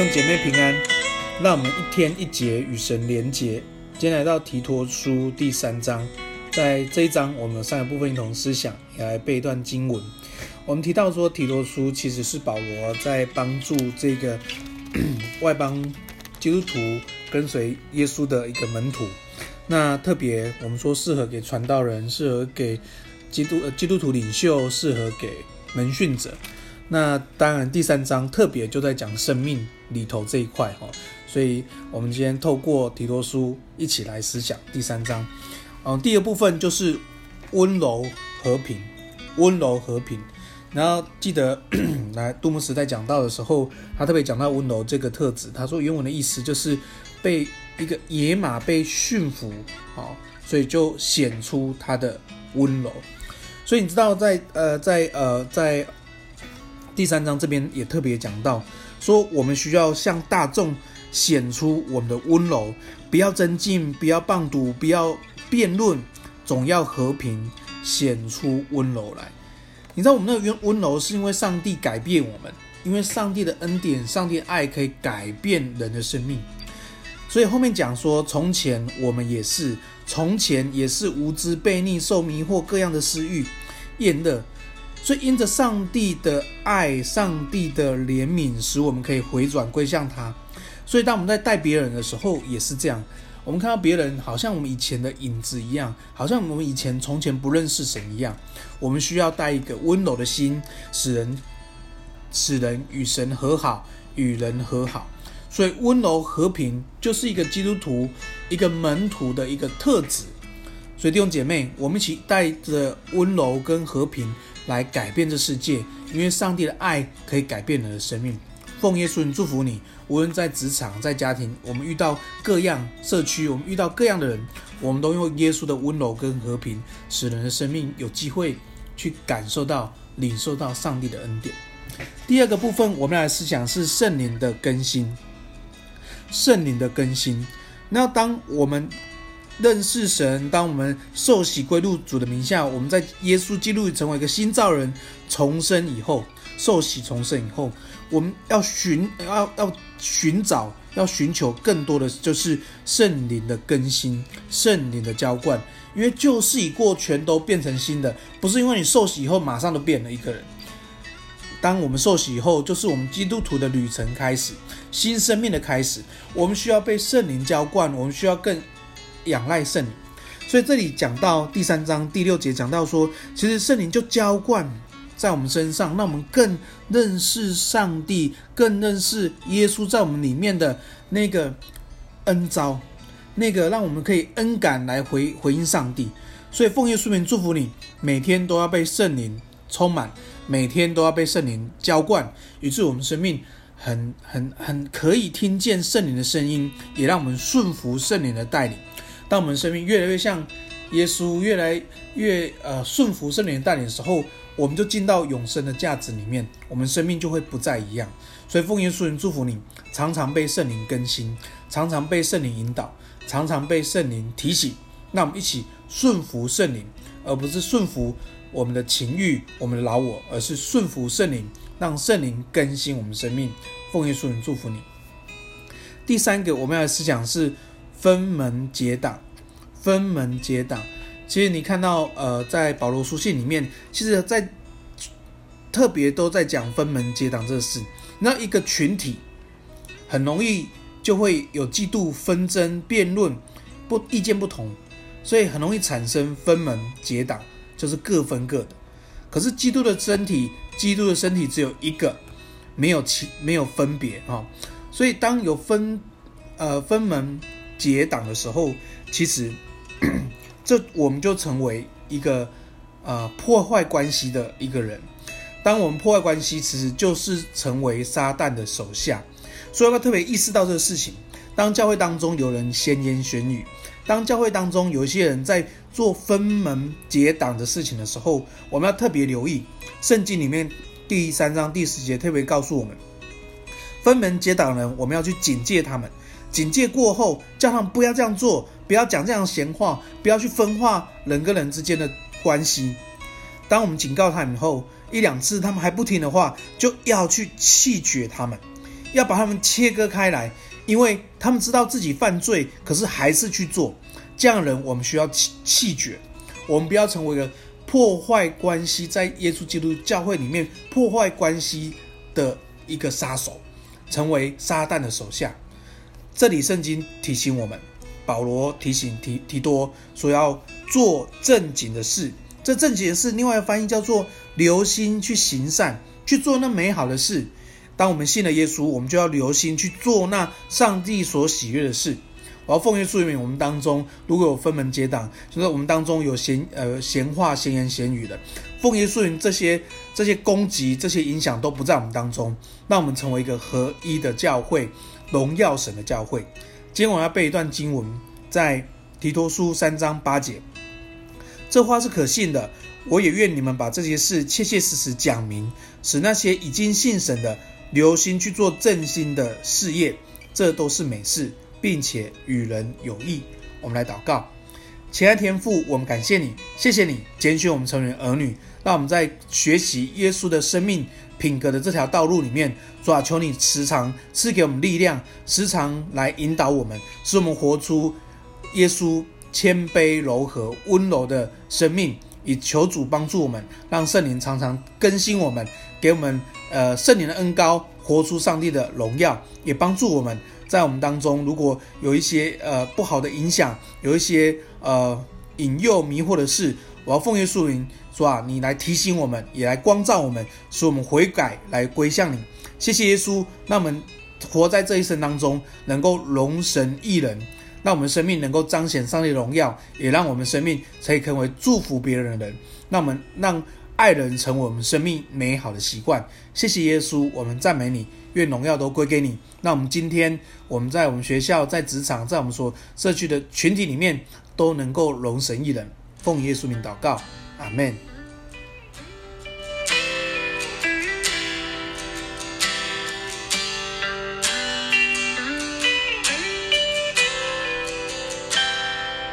用姐妹平安，让我们一天一节与神连结。今天来到提托书第三章，在这一章我们有三个部分一同思想，也来背一段经文。我们提到说，提托书其实是保罗在帮助这个 外邦基督徒跟随耶稣的一个门徒。那特别我们说适合给传道人，适合给基督呃基督徒领袖，适合给门训者。那当然，第三章特别就在讲生命里头这一块哈，所以我们今天透过提多书一起来思想第三章。嗯，第二部分就是温柔和平，温柔和平。然后记得 来杜牧时代讲到的时候，他特别讲到温柔这个特质。他说原文的意思就是被一个野马被驯服，好，所以就显出他的温柔。所以你知道在呃在呃在。第三章这边也特别讲到，说我们需要向大众显出我们的温柔，不要争竞，不要谤讟，不要辩论，总要和平，显出温柔来。你知道我们那个温柔是因为上帝改变我们，因为上帝的恩典、上帝的爱可以改变人的生命。所以后面讲说，从前我们也是，从前也是无知、悖逆、受迷惑各样的私欲，厌乐。所以，因着上帝的爱、上帝的怜悯，使我们可以回转归向他。所以，当我们在带别人的时候，也是这样。我们看到别人好像我们以前的影子一样，好像我们以前从前不认识神一样。我们需要带一个温柔的心，使人使人与神和好，与人和好。所以，温柔和平就是一个基督徒、一个门徒的一个特质。所以，弟兄姐妹，我们一起带着温柔跟和平。来改变这世界，因为上帝的爱可以改变人的生命。奉耶稣祝福你，无论在职场、在家庭，我们遇到各样社区，我们遇到各样的人，我们都用耶稣的温柔跟和平，使人的生命有机会去感受到、领受到上帝的恩典。第二个部分，我们来思想是圣灵的更新。圣灵的更新，那当我们。认识神，当我们受洗归入主的名下，我们在耶稣基督成为一个新造人，重生以后，受洗重生以后，我们要寻要要寻找，要寻求更多的就是圣灵的更新，圣灵的浇灌，因为旧事已过，全都变成新的，不是因为你受洗以后马上都变了一个人。当我们受洗以后，就是我们基督徒的旅程开始，新生命的开始。我们需要被圣灵浇灌，我们需要更。仰赖圣灵，所以这里讲到第三章第六节讲到说，其实圣灵就浇灌在我们身上，让我们更认识上帝，更认识耶稣在我们里面的那个恩招，那个让我们可以恩感来回回应上帝。所以奉耶稣名祝福你，每天都要被圣灵充满，每天都要被圣灵浇灌，以致我们生命很很很可以听见圣灵的声音，也让我们顺服圣灵的带领。当我们生命越来越像耶稣，越来越呃顺服圣灵带领的时候，我们就进到永生的价值里面，我们生命就会不再一样。所以奉耶稣人祝福你，常常被圣灵更新，常常被圣灵引导，常常被圣灵提醒。那我们一起顺服圣灵，而不是顺服我们的情欲、我们的老我，而是顺服圣灵，让圣灵更新我们生命。奉耶稣人祝福你。第三个我们要的思想是。分门结党，分门结党。其实你看到，呃，在保罗书信里面，其实在特别都在讲分门结党这个事。那一个群体很容易就会有嫉妒、纷争、辩论，不意见不同，所以很容易产生分门结党，就是各分各的。可是基督的身体，基督的身体只有一个，没有其没有分别啊。所以当有分，呃，分门。结党的时候，其实 这我们就成为一个呃破坏关系的一个人。当我们破坏关系，其实就是成为撒旦的手下。所以要特别意识到这个事情。当教会当中有人闲言闲语，当教会当中有一些人在做分门结党的事情的时候，我们要特别留意。圣经里面第三章第十节特别告诉我们，分门结党人，我们要去警戒他们。警戒过后，叫他们不要这样做，不要讲这样闲话，不要去分化人跟人之间的关系。当我们警告他们以后，一两次他们还不听的话，就要去弃绝他们，要把他们切割开来，因为他们知道自己犯罪，可是还是去做。这样的人，我们需要弃弃绝。我们不要成为一个破坏关系，在耶稣基督教会里面破坏关系的一个杀手，成为撒旦的手下。这里圣经提醒我们，保罗提醒提提多说要做正经的事。这正经的事，另外一个翻译叫做留心去行善，去做那美好的事。当我们信了耶稣，我们就要留心去做那上帝所喜悦的事。我要奉耶稣名，我们当中如果有分门结党，就是我们当中有闲呃闲话、闲言闲语的，奉耶稣名，这些这些攻击、这些影响都不在我们当中，让我们成为一个合一的教会，荣耀神的教会。今天我要背一段经文，在提多书三章八节，这话是可信的。我也愿你们把这些事切切实实讲明，使那些已经信神的留心去做正心的事业，这都是美事。并且与人有益，我们来祷告，亲爱天父，我们感谢你，谢谢你拣选我们成为儿女，让我们在学习耶稣的生命品格的这条道路里面，主啊，求你时常赐给我们力量，时常来引导我们，使我们活出耶稣谦卑柔和温柔的生命。以求主帮助我们，让圣灵常常更新我们，给我们呃圣灵的恩膏，活出上帝的荣耀，也帮助我们。在我们当中，如果有一些呃不好的影响，有一些呃引诱迷惑的事，我要奉耶稣名说啊，你来提醒我们，也来光照我们，使我们悔改，来归向你。谢谢耶稣，让我们活在这一生当中，能够荣神益人，让我们生命能够彰显上帝的荣耀，也让我们生命可以成为祝福别人的人。那我们让爱人成为我们生命美好的习惯。谢谢耶稣，我们赞美你。愿荣耀都归给你。那我们今天，我们在我们学校、在职场、在我们所社区的群体里面，都能够容神一人。奉耶稣名祷告，阿门。